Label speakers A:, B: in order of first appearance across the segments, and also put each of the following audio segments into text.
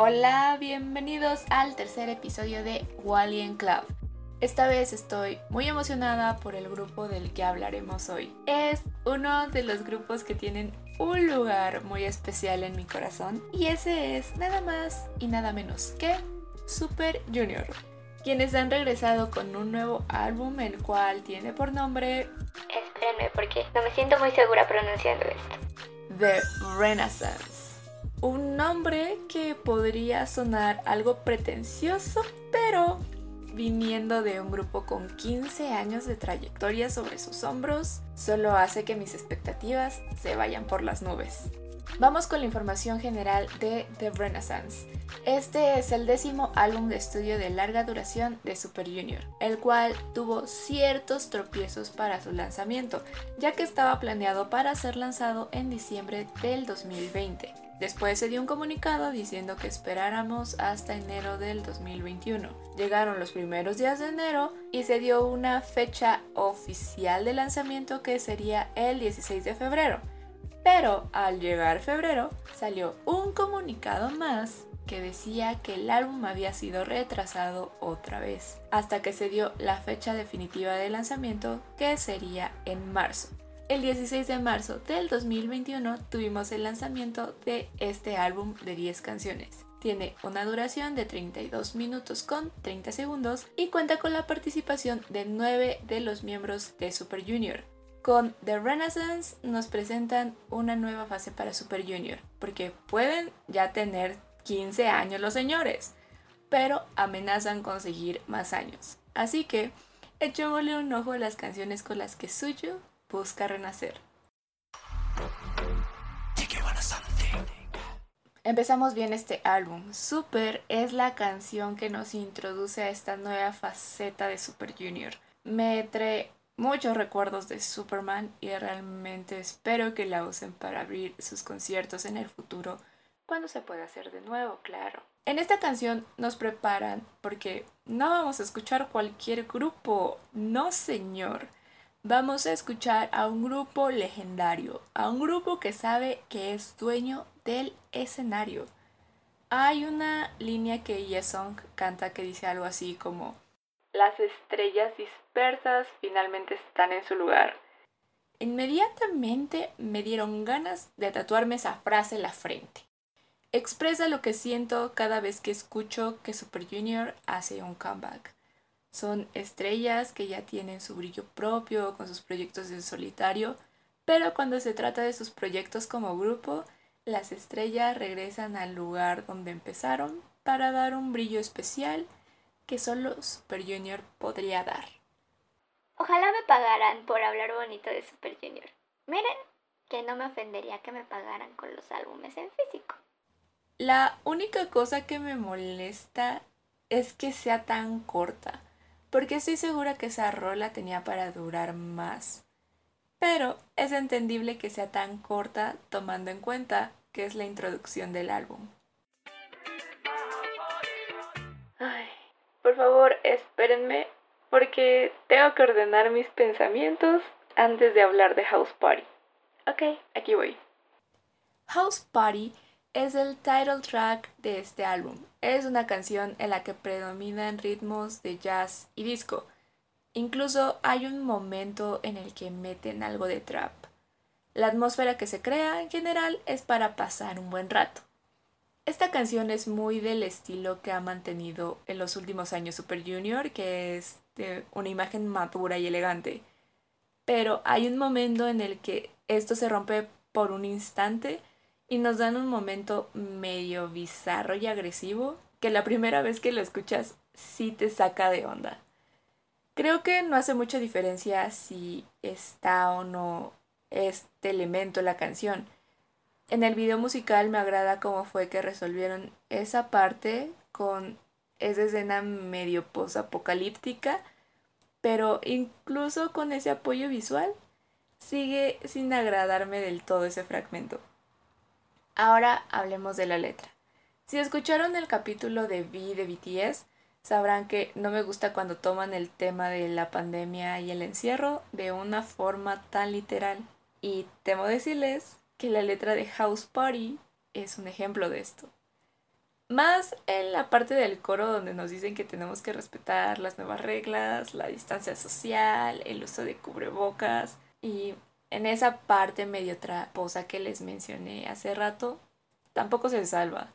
A: Hola, bienvenidos al tercer episodio de Walien Club. Esta vez estoy muy emocionada por el grupo del que hablaremos hoy. Es uno de los grupos que tienen un lugar muy especial en mi corazón y ese es nada más y nada menos que Super Junior, quienes han regresado con un nuevo álbum el cual tiene por nombre...
B: Espérenme porque no me siento muy segura pronunciando esto.
A: The Renaissance un nombre que podría sonar algo pretencioso, pero viniendo de un grupo con 15 años de trayectoria sobre sus hombros, solo hace que mis expectativas se vayan por las nubes. Vamos con la información general de The Renaissance. Este es el décimo álbum de estudio de larga duración de Super Junior, el cual tuvo ciertos tropiezos para su lanzamiento, ya que estaba planeado para ser lanzado en diciembre del 2020 Después se dio un comunicado diciendo que esperáramos hasta enero del 2021. Llegaron los primeros días de enero y se dio una fecha oficial de lanzamiento que sería el 16 de febrero. Pero al llegar febrero salió un comunicado más que decía que el álbum había sido retrasado otra vez, hasta que se dio la fecha definitiva de lanzamiento que sería en marzo. El 16 de marzo del 2021 tuvimos el lanzamiento de este álbum de 10 canciones. Tiene una duración de 32 minutos con 30 segundos y cuenta con la participación de 9 de los miembros de Super Junior. Con The Renaissance nos presentan una nueva fase para Super Junior, porque pueden ya tener 15 años los señores, pero amenazan conseguir más años. Así que echémosle un ojo a las canciones con las que Suyo busca renacer. Empezamos bien este álbum. Super es la canción que nos introduce a esta nueva faceta de Super Junior. Me trae muchos recuerdos de Superman y realmente espero que la usen para abrir sus conciertos en el futuro cuando se pueda hacer de nuevo, claro. En esta canción nos preparan porque no vamos a escuchar cualquier grupo, no señor vamos a escuchar a un grupo legendario, a un grupo que sabe que es dueño del escenario. Hay una línea que Yesong canta que dice algo así como Las estrellas dispersas finalmente están en su lugar. Inmediatamente me dieron ganas de tatuarme esa frase en la frente. Expresa lo que siento cada vez que escucho que Super Junior hace un comeback. Son estrellas que ya tienen su brillo propio con sus proyectos en solitario, pero cuando se trata de sus proyectos como grupo, las estrellas regresan al lugar donde empezaron para dar un brillo especial que solo Super Junior podría dar.
B: Ojalá me pagaran por hablar bonito de Super Junior. Miren, que no me ofendería que me pagaran con los álbumes en físico.
A: La única cosa que me molesta es que sea tan corta porque estoy segura que esa rola tenía para durar más. Pero es entendible que sea tan corta tomando en cuenta que es la introducción del álbum. Ay, por favor, espérenme porque tengo que ordenar mis pensamientos antes de hablar de House Party. Ok, aquí voy. House Party es el title track de este álbum. Es una canción en la que predominan ritmos de jazz y disco. Incluso hay un momento en el que meten algo de trap. La atmósfera que se crea en general es para pasar un buen rato. Esta canción es muy del estilo que ha mantenido en los últimos años Super Junior, que es de una imagen madura y elegante. Pero hay un momento en el que esto se rompe por un instante y nos dan un momento medio bizarro y agresivo que la primera vez que lo escuchas sí te saca de onda. Creo que no hace mucha diferencia si está o no este elemento en la canción. En el video musical me agrada cómo fue que resolvieron esa parte con esa escena medio posapocalíptica, pero incluso con ese apoyo visual sigue sin agradarme del todo ese fragmento. Ahora hablemos de la letra. Si escucharon el capítulo de V de BTS, sabrán que no me gusta cuando toman el tema de la pandemia y el encierro de una forma tan literal. Y temo decirles que la letra de House Party es un ejemplo de esto. Más en la parte del coro donde nos dicen que tenemos que respetar las nuevas reglas, la distancia social, el uso de cubrebocas y en esa parte medio traposa que les mencioné hace rato, tampoco se salva.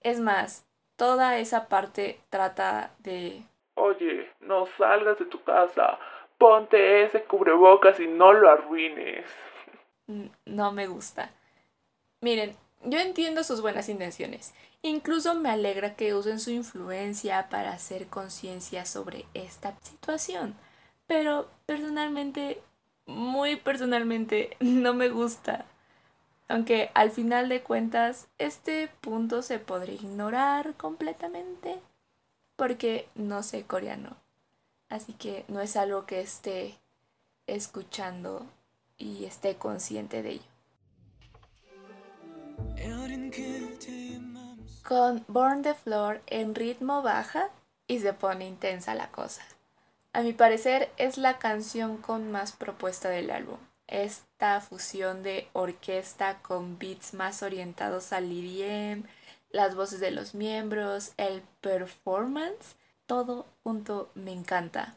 A: Es más, toda esa parte trata de...
C: Oye, no salgas de tu casa, ponte ese cubrebocas y no lo arruines.
A: No me gusta. Miren, yo entiendo sus buenas intenciones. Incluso me alegra que usen su influencia para hacer conciencia sobre esta situación. Pero personalmente, muy personalmente, no me gusta. Aunque al final de cuentas, este punto se podría ignorar completamente porque no sé coreano. Así que no es algo que esté escuchando y esté consciente de ello. Con Born the Floor en ritmo baja y se pone intensa la cosa. A mi parecer es la canción con más propuesta del álbum. Esta fusión de orquesta con beats más orientados al EDM, las voces de los miembros, el performance, todo junto me encanta.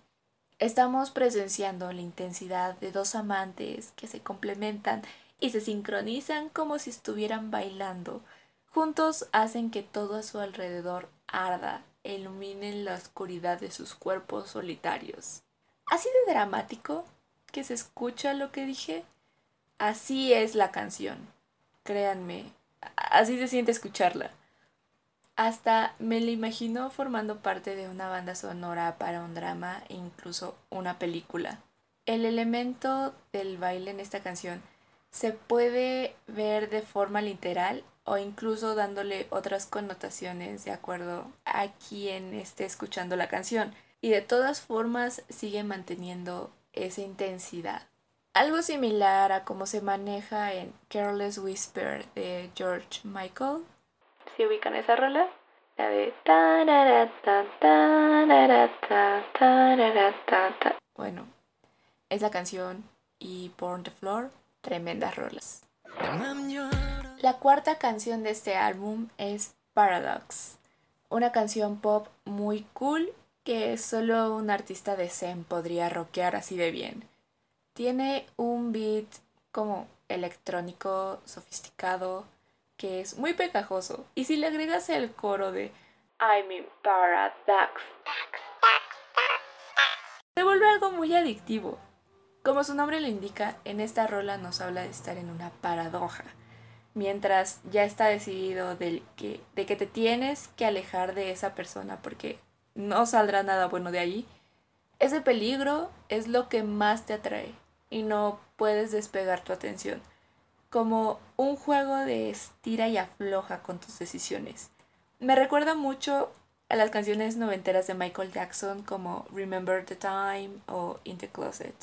A: Estamos presenciando la intensidad de dos amantes que se complementan y se sincronizan como si estuvieran bailando. Juntos hacen que todo a su alrededor arda iluminen la oscuridad de sus cuerpos solitarios. ¿Así de dramático que se escucha lo que dije? Así es la canción. Créanme, así se siente escucharla. Hasta me la imagino formando parte de una banda sonora para un drama e incluso una película. El elemento del baile en esta canción se puede ver de forma literal o incluso dándole otras connotaciones de acuerdo a quien esté escuchando la canción. Y de todas formas sigue manteniendo esa intensidad. Algo similar a cómo se maneja en Careless Whisper de George Michael. ¿Se ubican esa rola? La de... Bueno, esa canción y Born the Floor tremendas rolas. La cuarta canción de este álbum es Paradox, una canción pop muy cool que solo un artista de Zen podría rockear así de bien. Tiene un beat como electrónico, sofisticado, que es muy pegajoso. Y si le agregas el coro de I'm in Paradox, se vuelve algo muy adictivo. Como su nombre lo indica, en esta rola nos habla de estar en una paradoja, mientras ya está decidido de que, de que te tienes que alejar de esa persona porque no saldrá nada bueno de ahí. Ese peligro es lo que más te atrae y no puedes despegar tu atención, como un juego de estira y afloja con tus decisiones. Me recuerda mucho a las canciones noventeras de Michael Jackson como Remember the Time o In the Closet.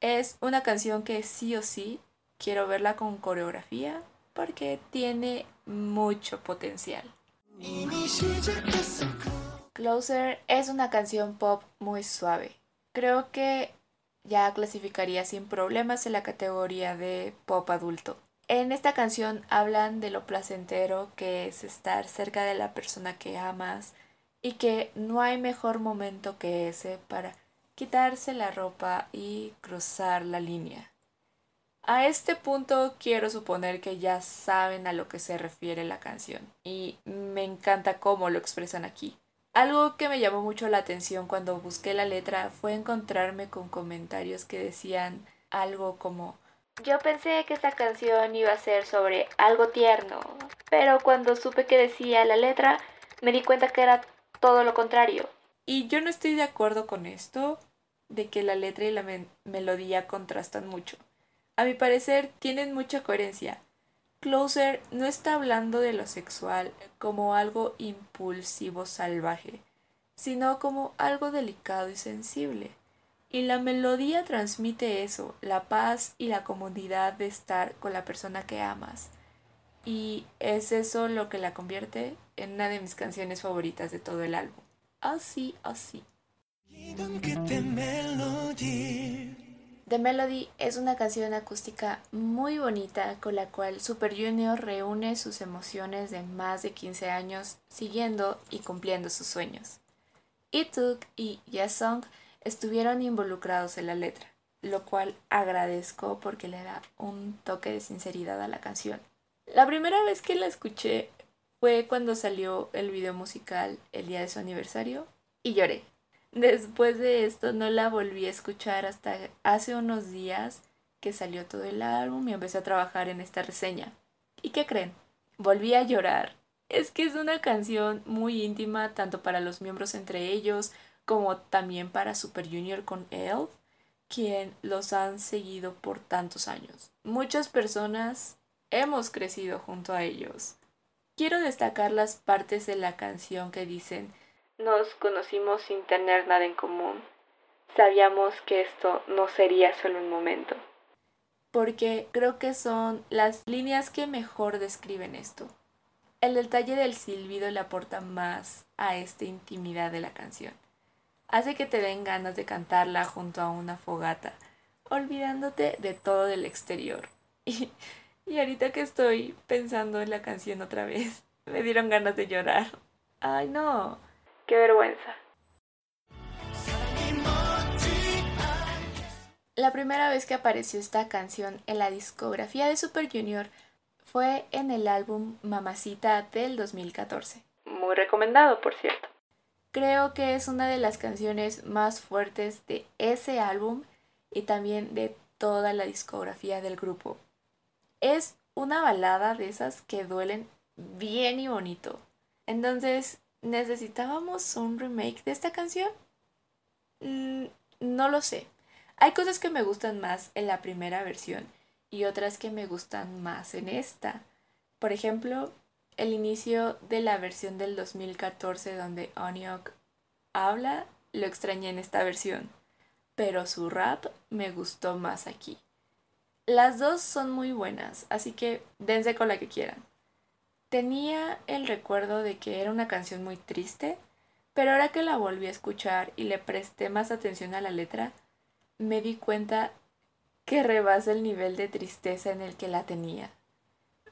A: Es una canción que sí o sí quiero verla con coreografía porque tiene mucho potencial. Closer es una canción pop muy suave. Creo que ya clasificaría sin problemas en la categoría de pop adulto. En esta canción hablan de lo placentero que es estar cerca de la persona que amas y que no hay mejor momento que ese para quitarse la ropa y cruzar la línea. A este punto quiero suponer que ya saben a lo que se refiere la canción y me encanta cómo lo expresan aquí. Algo que me llamó mucho la atención cuando busqué la letra fue encontrarme con comentarios que decían algo como yo pensé que esta canción iba a ser sobre algo tierno, pero cuando supe que decía la letra me di cuenta que era todo lo contrario. Y yo no estoy de acuerdo con esto, de que la letra y la melodía contrastan mucho. A mi parecer tienen mucha coherencia. Closer no está hablando de lo sexual como algo impulsivo salvaje, sino como algo delicado y sensible. Y la melodía transmite eso, la paz y la comodidad de estar con la persona que amas. Y es eso lo que la convierte en una de mis canciones favoritas de todo el álbum así, así. The Melody es una canción acústica muy bonita con la cual Super Junior reúne sus emociones de más de 15 años siguiendo y cumpliendo sus sueños. Ituk y Yesong estuvieron involucrados en la letra, lo cual agradezco porque le da un toque de sinceridad a la canción. La primera vez que la escuché fue cuando salió el video musical el día de su aniversario y lloré. Después de esto no la volví a escuchar hasta hace unos días que salió todo el álbum y empecé a trabajar en esta reseña. ¿Y qué creen? Volví a llorar. Es que es una canción muy íntima tanto para los miembros entre ellos como también para Super Junior con Elf, quien los han seguido por tantos años. Muchas personas hemos crecido junto a ellos. Quiero destacar las partes de la canción que dicen nos conocimos sin tener nada en común. Sabíamos que esto no sería solo un momento. Porque creo que son las líneas que mejor describen esto. El detalle del silbido le aporta más a esta intimidad de la canción. Hace que te den ganas de cantarla junto a una fogata, olvidándote de todo del exterior. Y, y ahorita que estoy pensando en la canción otra vez, me dieron ganas de llorar. Ay, no. Qué vergüenza. La primera vez que apareció esta canción en la discografía de Super Junior fue en el álbum Mamacita del 2014. Muy recomendado, por cierto. Creo que es una de las canciones más fuertes de ese álbum y también de toda la discografía del grupo. Es una balada de esas que duelen bien y bonito. Entonces, ¿Necesitábamos un remake de esta canción? Mm, no lo sé. Hay cosas que me gustan más en la primera versión y otras que me gustan más en esta. Por ejemplo, el inicio de la versión del 2014 donde Onyok habla, lo extrañé en esta versión, pero su rap me gustó más aquí. Las dos son muy buenas, así que dense con la que quieran. Tenía el recuerdo de que era una canción muy triste, pero ahora que la volví a escuchar y le presté más atención a la letra, me di cuenta que rebasa el nivel de tristeza en el que la tenía.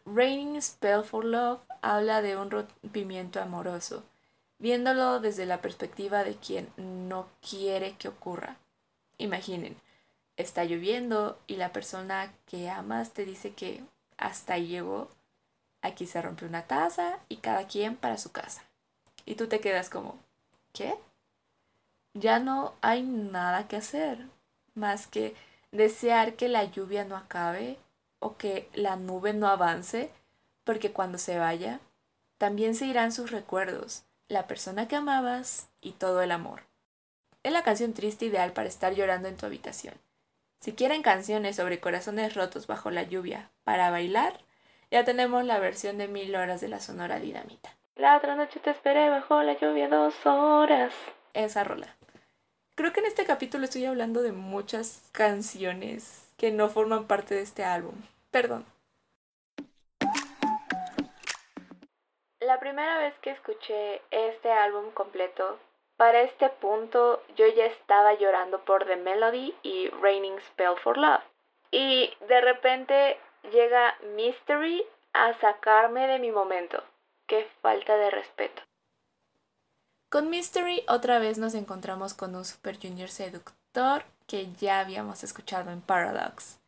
A: Raining Spell for Love habla de un rompimiento amoroso, viéndolo desde la perspectiva de quien no quiere que ocurra. Imaginen, está lloviendo y la persona que amas te dice que hasta llegó Aquí se rompe una taza y cada quien para su casa. Y tú te quedas como, ¿qué? Ya no hay nada que hacer más que desear que la lluvia no acabe o que la nube no avance, porque cuando se vaya, también se irán sus recuerdos, la persona que amabas y todo el amor. Es la canción triste ideal para estar llorando en tu habitación. Si quieren canciones sobre corazones rotos bajo la lluvia para bailar, ya tenemos la versión de Mil Horas de la Sonora Dinamita. La otra noche te esperé bajo la lluvia dos horas. Esa rola. Creo que en este capítulo estoy hablando de muchas canciones que no forman parte de este álbum. Perdón. La primera vez que escuché este álbum completo, para este punto yo ya estaba llorando por The Melody y Raining Spell for Love. Y de repente llega Mystery a sacarme de mi momento. Qué falta de respeto. Con Mystery otra vez nos encontramos con un Super Junior seductor que ya habíamos escuchado en Paradox.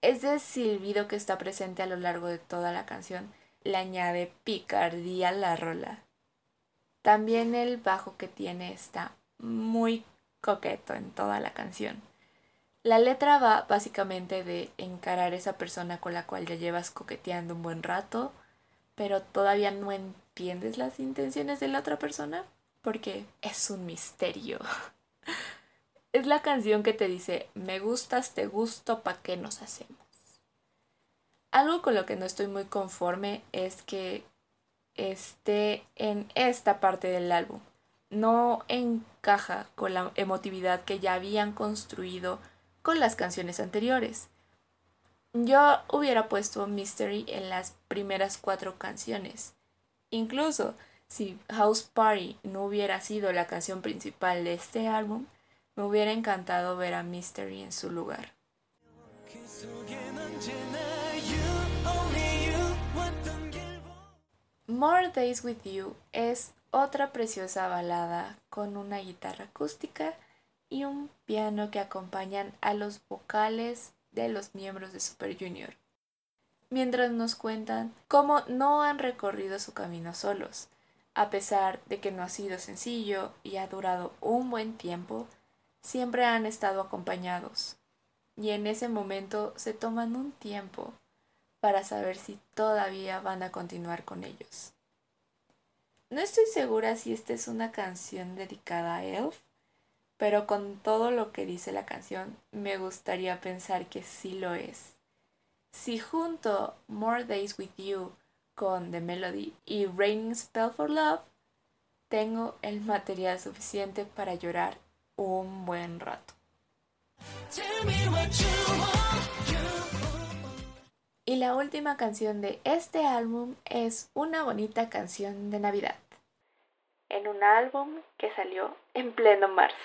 A: Ese silbido que está presente a lo largo de toda la canción le añade picardía a la rola. También el bajo que tiene está muy coqueto en toda la canción. La letra va básicamente de encarar a esa persona con la cual ya llevas coqueteando un buen rato, pero todavía no entiendes las intenciones de la otra persona, porque es un misterio. es la canción que te dice, me gustas, te gusto, ¿pa' qué nos hacemos? Algo con lo que no estoy muy conforme es que esté en esta parte del álbum. No encaja con la emotividad que ya habían construido con las canciones anteriores. Yo hubiera puesto Mystery en las primeras cuatro canciones. Incluso si House Party no hubiera sido la canción principal de este álbum, me hubiera encantado ver a Mystery en su lugar. More Days with You es otra preciosa balada con una guitarra acústica y un piano que acompañan a los vocales de los miembros de Super Junior, mientras nos cuentan cómo no han recorrido su camino solos. A pesar de que no ha sido sencillo y ha durado un buen tiempo, siempre han estado acompañados. Y en ese momento se toman un tiempo para saber si todavía van a continuar con ellos. No estoy segura si esta es una canción dedicada a Elf, pero con todo lo que dice la canción, me gustaría pensar que sí lo es. Si junto More Days with You con The Melody y Raining Spell for Love, tengo el material suficiente para llorar un buen rato. Y la última canción de este álbum es una bonita canción de Navidad, en un álbum que salió en pleno marzo.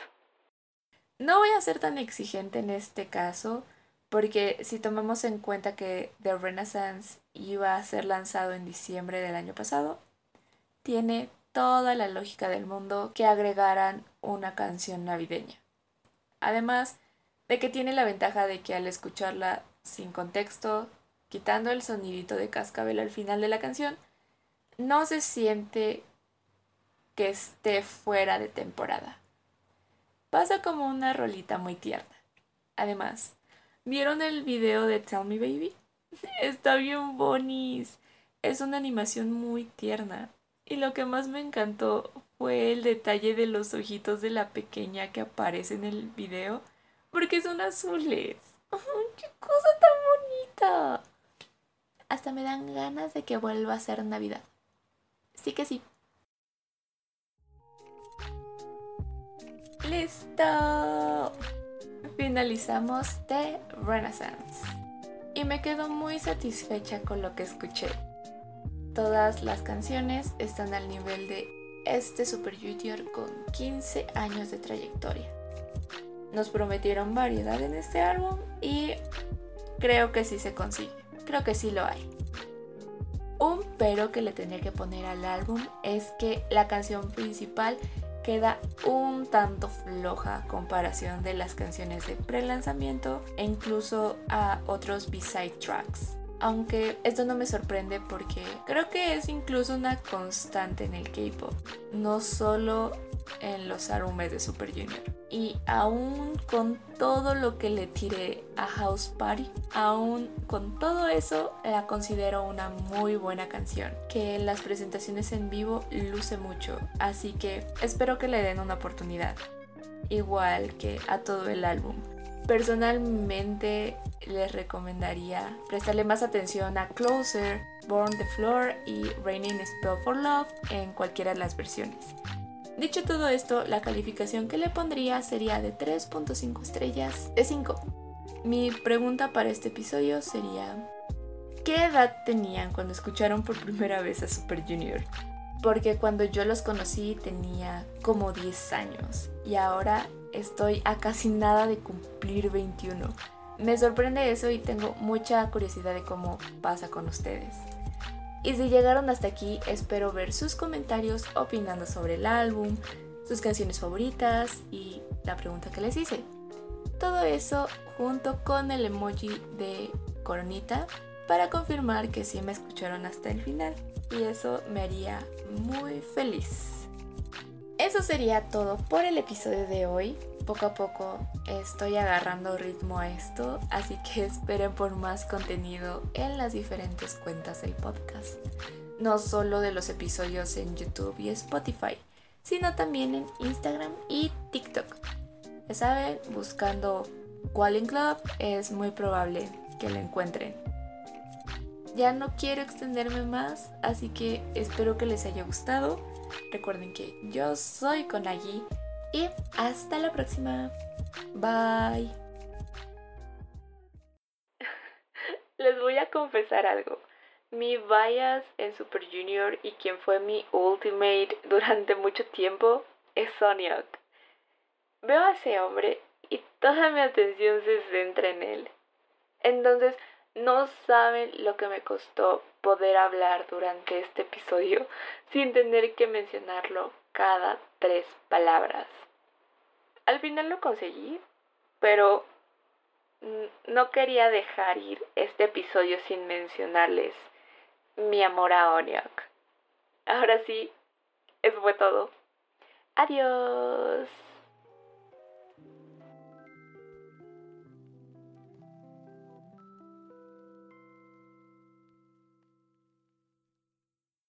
A: No voy a ser tan exigente en este caso, porque si tomamos en cuenta que The Renaissance iba a ser lanzado en diciembre del año pasado, tiene toda la lógica del mundo que agregaran una canción navideña. Además de que tiene la ventaja de que al escucharla sin contexto, quitando el sonidito de cascabel al final de la canción, no se siente que esté fuera de temporada. Pasa como una rolita muy tierna. Además, ¿vieron el video de Tell Me Baby? Está bien bonis. Es una animación muy tierna. Y lo que más me encantó fue el detalle de los ojitos de la pequeña que aparece en el video. Porque son azules. ¡Qué cosa tan bonita! Hasta me dan ganas de que vuelva a ser Navidad. Sí que sí. ¡Listo! Finalizamos The Renaissance. Y me quedo muy satisfecha con lo que escuché. Todas las canciones están al nivel de este Super Junior con 15 años de trayectoria. Nos prometieron variedad en este álbum y creo que sí se consigue. Creo que sí lo hay. Un pero que le tenía que poner al álbum es que la canción principal queda un tanto floja comparación de las canciones de pre-lanzamiento e incluso a otros B-side tracks. Aunque esto no me sorprende porque creo que es incluso una constante en el K-pop, no solo en los álbumes de Super Junior. Y aún con todo lo que le tiré a House Party, aún con todo eso la considero una muy buena canción, que en las presentaciones en vivo luce mucho, así que espero que le den una oportunidad, igual que a todo el álbum. Personalmente les recomendaría prestarle más atención a Closer, Born the Floor y Raining Spell for Love en cualquiera de las versiones. Dicho todo esto, la calificación que le pondría sería de 3.5 estrellas de 5. Mi pregunta para este episodio sería, ¿qué edad tenían cuando escucharon por primera vez a Super Junior? Porque cuando yo los conocí tenía como 10 años y ahora estoy a casi nada de cumplir 21. Me sorprende eso y tengo mucha curiosidad de cómo pasa con ustedes. Y si llegaron hasta aquí, espero ver sus comentarios opinando sobre el álbum, sus canciones favoritas y la pregunta que les hice. Todo eso junto con el emoji de coronita para confirmar que sí me escucharon hasta el final. Y eso me haría muy feliz. Eso sería todo por el episodio de hoy poco a poco estoy agarrando ritmo a esto, así que esperen por más contenido en las diferentes cuentas del podcast. No solo de los episodios en YouTube y Spotify, sino también en Instagram y TikTok. Ya saben, buscando Qualin Club es muy probable que lo encuentren. Ya no quiero extenderme más, así que espero que les haya gustado. Recuerden que yo soy Konagi y hasta la próxima. Bye. Les voy a confesar algo. Mi bias en Super Junior y quien fue mi ultimate durante mucho tiempo es Sonyok. Veo a ese hombre y toda mi atención se centra en él. Entonces, no saben lo que me costó poder hablar durante este episodio sin tener que mencionarlo cada tres palabras. Al final lo conseguí, pero no quería dejar ir este episodio sin mencionarles mi amor a Onyok. Ahora sí, eso fue todo. Adiós.